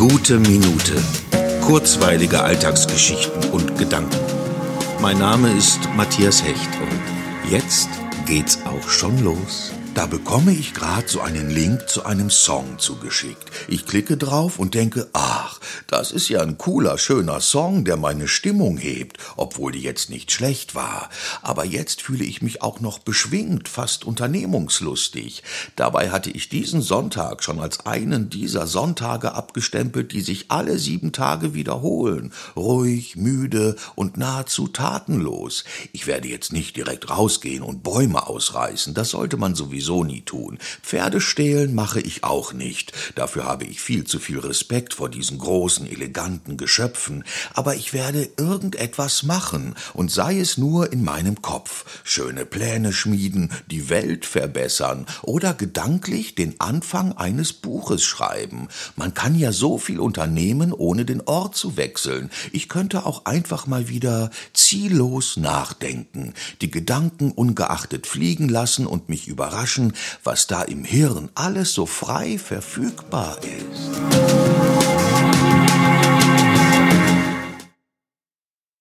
Gute Minute. Kurzweilige Alltagsgeschichten und Gedanken. Mein Name ist Matthias Hecht und jetzt geht's auch schon los. Da bekomme ich gerade so einen Link zu einem Song zugeschickt. Ich klicke drauf und denke, ach, das ist ja ein cooler, schöner Song, der meine Stimmung hebt, obwohl die jetzt nicht schlecht war. Aber jetzt fühle ich mich auch noch beschwingt, fast unternehmungslustig. Dabei hatte ich diesen Sonntag schon als einen dieser Sonntage abgestempelt, die sich alle sieben Tage wiederholen. Ruhig, müde und nahezu tatenlos. Ich werde jetzt nicht direkt rausgehen und Bäume ausreißen, das sollte man sowieso nie tun. Pferde stehlen mache ich auch nicht. Dafür habe ich viel zu viel Respekt vor diesen großen, eleganten Geschöpfen. Aber ich werde irgendetwas machen, und sei es nur in meinem Kopf. Schöne Pläne schmieden, die Welt verbessern oder gedanklich den Anfang eines Buches schreiben. Man kann ja so viel unternehmen, ohne den Ort zu wechseln. Ich könnte auch einfach mal wieder ziellos nachdenken, die Gedanken ungeachtet fliegen lassen und mich überraschen, was da im Hirn alles so frei verfügbar ist.